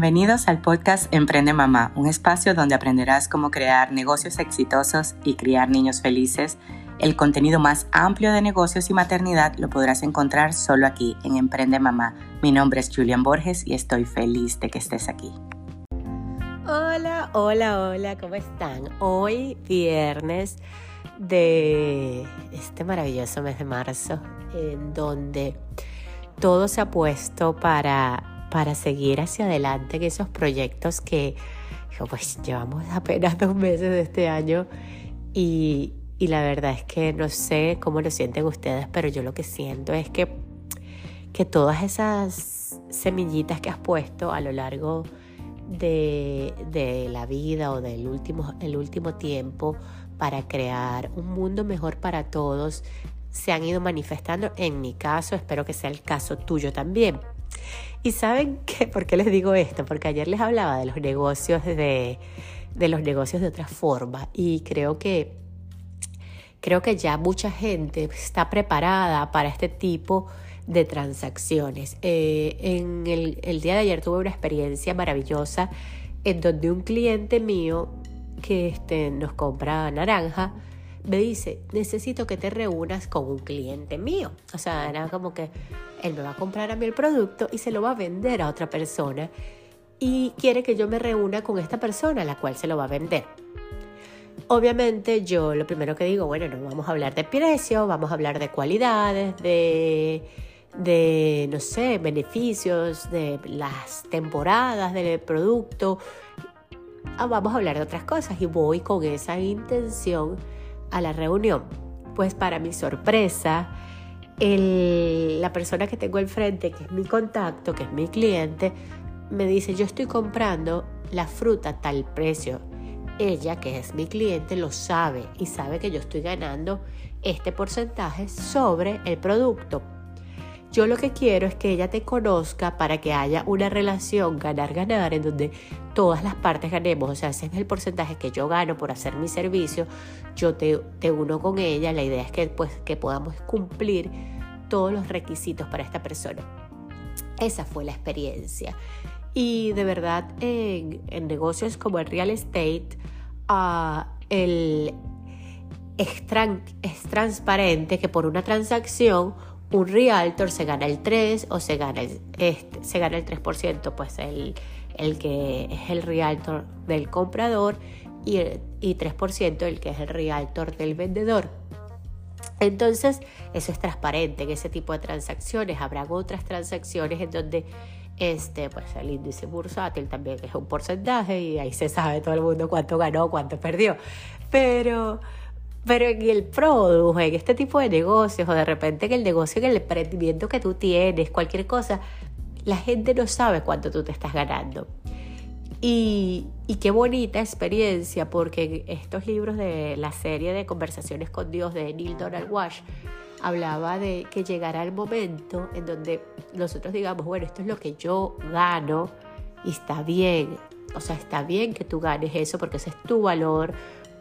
Bienvenidos al podcast Emprende Mamá, un espacio donde aprenderás cómo crear negocios exitosos y criar niños felices. El contenido más amplio de negocios y maternidad lo podrás encontrar solo aquí en Emprende Mamá. Mi nombre es Julian Borges y estoy feliz de que estés aquí. Hola, hola, hola, ¿cómo están? Hoy viernes de este maravilloso mes de marzo, en donde todo se ha puesto para para seguir hacia adelante en esos proyectos que pues llevamos apenas dos meses de este año y, y la verdad es que no sé cómo lo sienten ustedes, pero yo lo que siento es que, que todas esas semillitas que has puesto a lo largo de, de, la vida o del último, el último tiempo para crear un mundo mejor para todos se han ido manifestando. En mi caso, espero que sea el caso tuyo también. Y saben qué, por qué les digo esto, porque ayer les hablaba de los negocios de, de los negocios de otra forma y creo que creo que ya mucha gente está preparada para este tipo de transacciones. Eh, en el, el, día de ayer tuve una experiencia maravillosa en donde un cliente mío que este, nos compra naranja me dice, necesito que te reúnas con un cliente mío. O sea, era como que él me va a comprar a mí el producto y se lo va a vender a otra persona y quiere que yo me reúna con esta persona a la cual se lo va a vender. Obviamente yo lo primero que digo, bueno, no vamos a hablar de precio, vamos a hablar de cualidades, de, de, no sé, beneficios, de las temporadas del producto. Ah, vamos a hablar de otras cosas y voy con esa intención a la reunión. Pues para mi sorpresa, la persona que tengo al frente, que es mi contacto, que es mi cliente, me dice, yo estoy comprando la fruta a tal precio. Ella, que es mi cliente, lo sabe y sabe que yo estoy ganando este porcentaje sobre el producto. Yo lo que quiero es que ella te conozca para que haya una relación ganar-ganar en donde todas las partes ganemos. O sea, ese es el porcentaje que yo gano por hacer mi servicio. Yo te, te uno con ella. La idea es que, pues, que podamos cumplir todos los requisitos para esta persona. Esa fue la experiencia. Y de verdad, en, negocios como el real estate, uh, el, es, es transparente que por una transacción un realtor se gana el 3 o se gana el, este, se gana el 3%, pues el, el que es el realtor del comprador y, y 3% el que es el realtor del vendedor. Entonces, eso es transparente en ese tipo de transacciones. Habrá otras transacciones en donde este, pues el índice bursátil también es un porcentaje y ahí se sabe todo el mundo cuánto ganó, cuánto perdió. Pero, pero en el produjo, en este tipo de negocios, o de repente en el negocio, en el emprendimiento que tú tienes, cualquier cosa, la gente no sabe cuánto tú te estás ganando. Y, y, qué bonita experiencia, porque estos libros de la serie de Conversaciones con Dios de Neil Donald Walsh hablaba de que llegará el momento en donde nosotros digamos, bueno, esto es lo que yo gano y está bien. O sea, está bien que tú ganes eso porque ese es tu valor,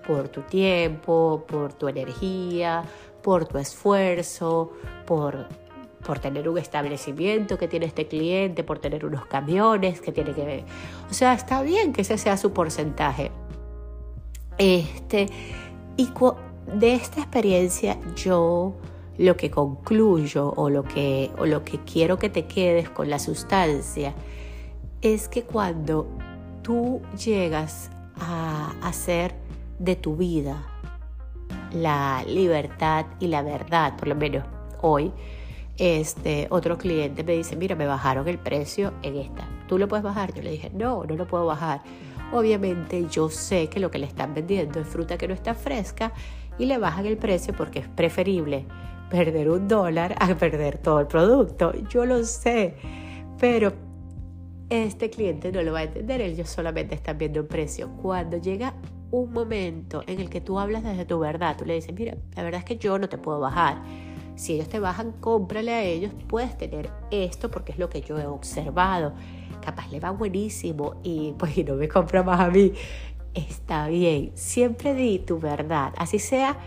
por tu tiempo, por tu energía, por tu esfuerzo, por, por tener un establecimiento que tiene este cliente, por tener unos camiones que tiene que ver. O sea, está bien que ese sea su porcentaje. Este, y de esta experiencia yo lo que concluyo o lo que, o lo que quiero que te quedes con la sustancia es que cuando tú llegas a hacer de tu vida, la libertad y la verdad, por lo menos hoy, este otro cliente me dice, mira, me bajaron el precio en esta. ¿Tú lo puedes bajar? Yo le dije, no, no lo puedo bajar. Obviamente yo sé que lo que le están vendiendo es fruta que no está fresca y le bajan el precio porque es preferible perder un dólar a perder todo el producto. Yo lo sé, pero este cliente no lo va a entender, ellos solamente están viendo un precio. Cuando llega un momento en el que tú hablas desde tu verdad, tú le dices, mira, la verdad es que yo no te puedo bajar. Si ellos te bajan, cómprale a ellos, puedes tener esto porque es lo que yo he observado. Capaz le va buenísimo y pues no me compra más a mí. Está bien, siempre di tu verdad, así sea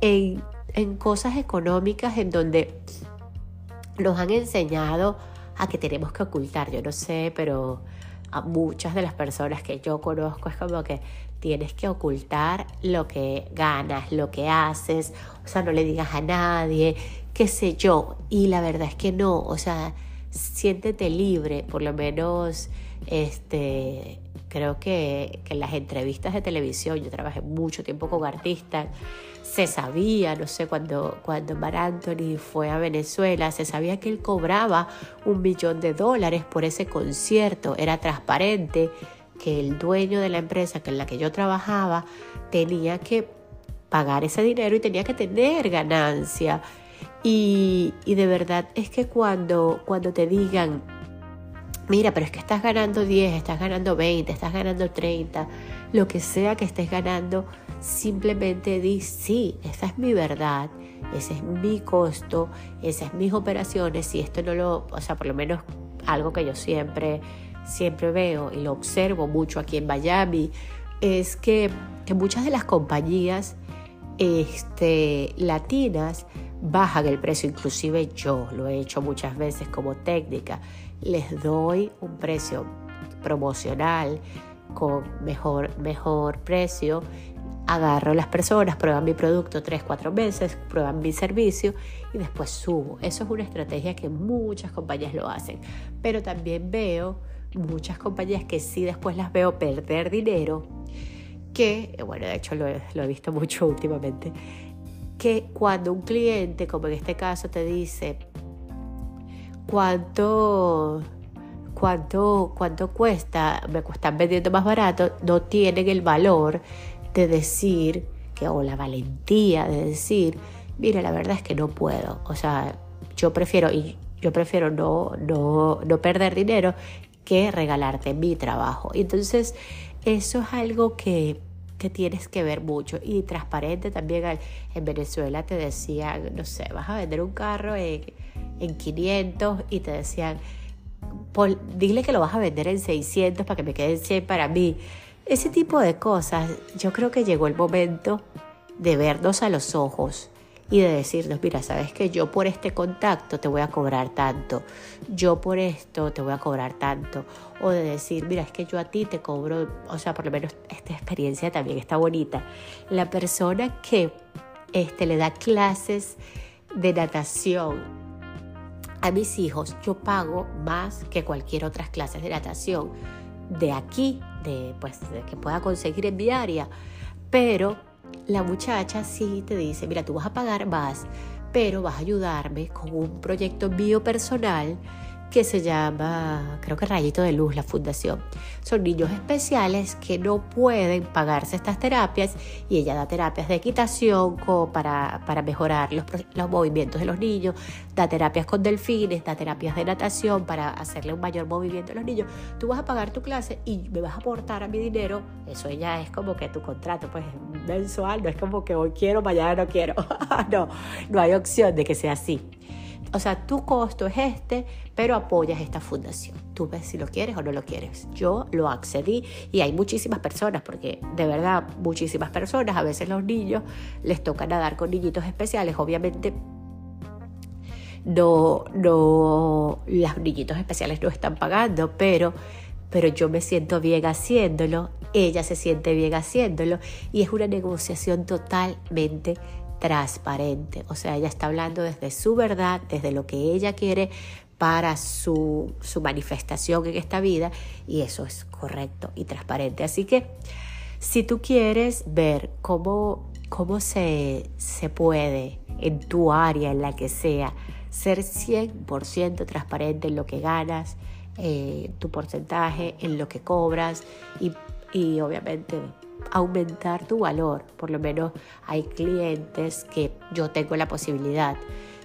en, en cosas económicas en donde nos han enseñado a que tenemos que ocultar. Yo no sé, pero a muchas de las personas que yo conozco es como que tienes que ocultar lo que ganas, lo que haces, o sea, no le digas a nadie, qué sé yo. Y la verdad es que no, o sea, siéntete libre, por lo menos, este, creo que, que en las entrevistas de televisión, yo trabajé mucho tiempo con artistas, se sabía, no sé, cuando, cuando Mar Anthony fue a Venezuela, se sabía que él cobraba un millón de dólares por ese concierto, era transparente que el dueño de la empresa en la que yo trabajaba tenía que pagar ese dinero y tenía que tener ganancia. Y, y de verdad es que cuando, cuando te digan, mira, pero es que estás ganando 10, estás ganando 20, estás ganando 30, lo que sea que estés ganando, simplemente di, sí, esa es mi verdad, ese es mi costo, esas es mis operaciones, y esto no lo, o sea, por lo menos algo que yo siempre, siempre veo y lo observo mucho aquí en Miami, es que, muchas de las compañías este, latinas bajan el precio, inclusive yo lo he hecho muchas veces como técnica, les doy un precio promocional con mejor, mejor precio agarro a las personas, prueban mi producto 3, 4 meses, prueban mi servicio y después subo. Eso es una estrategia que muchas compañías lo hacen. Pero también veo muchas compañías que sí después las veo perder dinero, que, bueno, de hecho lo he, visto mucho últimamente, que cuando un cliente, como en este caso, te dice cuánto cuánto, cuánto cuesta, me están vendiendo más barato, no tienen el valor de decir, que, o la valentía de decir, mire, la verdad es que no puedo. O sea, yo prefiero, y yo prefiero no, no, no perder dinero que regalarte mi trabajo. Entonces, eso es algo que, que tienes que ver mucho. Y transparente también en Venezuela te decían, no sé, vas a vender un carro en, en 500 y te decían, dile que lo vas a vender en 600 para que me queden 100 para mí. Ese tipo de cosas, yo creo que llegó el momento de vernos a los ojos y de decirnos, mira, sabes que yo por este contacto te voy a cobrar tanto, yo por esto te voy a cobrar tanto, o de decir, mira, es que yo a ti te cobro, o sea, por lo menos esta experiencia también está bonita. La persona que este, le da clases de natación a mis hijos, yo pago más que cualquier otra clase de natación de aquí, de, pues, que pueda conseguir en diaria. Pero la muchacha sí te dice, mira, tú vas a pagar más, pero vas a ayudarme con un proyecto mío personal que se llama, creo que Rayito de Luz, la fundación. Son niños especiales que no pueden pagarse estas terapias y ella da terapias de equitación para, para mejorar los, los movimientos de los niños, da terapias con delfines, da terapias de natación para hacerle un mayor movimiento a los niños. Tú vas a pagar tu clase y me vas a aportar a mi dinero. Eso ya es como que tu contrato, pues mensual, no es como que hoy quiero, mañana no quiero. no, no hay opción de que sea así. O sea, tu costo es este, pero apoyas esta fundación. Tú ves si lo quieres o no lo quieres. Yo lo accedí y hay muchísimas personas, porque de verdad muchísimas personas, a veces los niños les toca nadar con niñitos especiales, obviamente no, no, los niñitos especiales no están pagando, pero, pero yo me siento bien haciéndolo, ella se siente bien haciéndolo y es una negociación totalmente transparente. O sea, ella está hablando desde su verdad, desde lo que ella quiere para su, su manifestación en esta vida y eso es correcto y transparente. Así que si tú quieres ver cómo, cómo se, se puede en tu área, en la que sea, ser 100% transparente en lo que ganas, eh, tu porcentaje, en lo que cobras y, y obviamente aumentar tu valor. Por lo menos hay clientes que yo tengo la posibilidad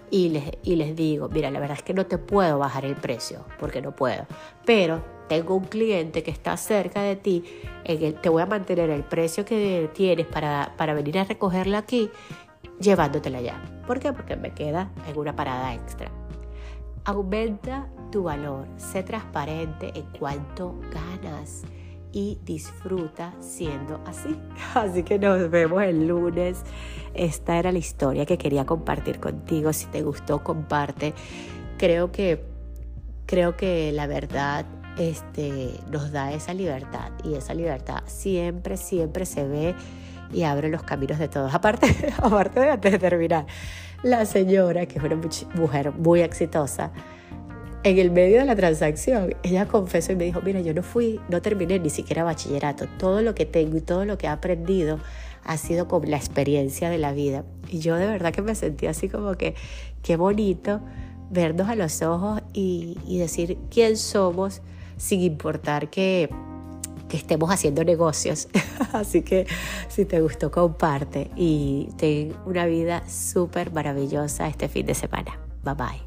y les, y les digo, mira, la verdad es que no te puedo bajar el precio porque no puedo, pero tengo un cliente que está cerca de ti, en el, te voy a mantener el precio que tienes para, para venir a recogerla aquí, llevándotela allá. ¿Por qué? Porque me queda en una parada extra. Aumenta tu valor, sé transparente en cuánto ganas y disfruta siendo así. Así que nos vemos el lunes. Esta era la historia que quería compartir contigo. Si te gustó, comparte. Creo que, creo que la verdad este, nos da esa libertad y esa libertad siempre, siempre se ve y abre los caminos de todos. Aparte, aparte de antes de terminar, la señora, que es una mujer muy exitosa, en el medio de la transacción, ella confesó y me dijo, mira, yo no fui, no terminé ni siquiera bachillerato, todo lo que tengo y todo lo que he aprendido ha sido con la experiencia de la vida. Y yo de verdad que me sentí así como que, qué bonito vernos a los ojos y, y decir quién somos sin importar que, que estemos haciendo negocios. Así que si te gustó, comparte y ten una vida súper maravillosa este fin de semana. Bye bye.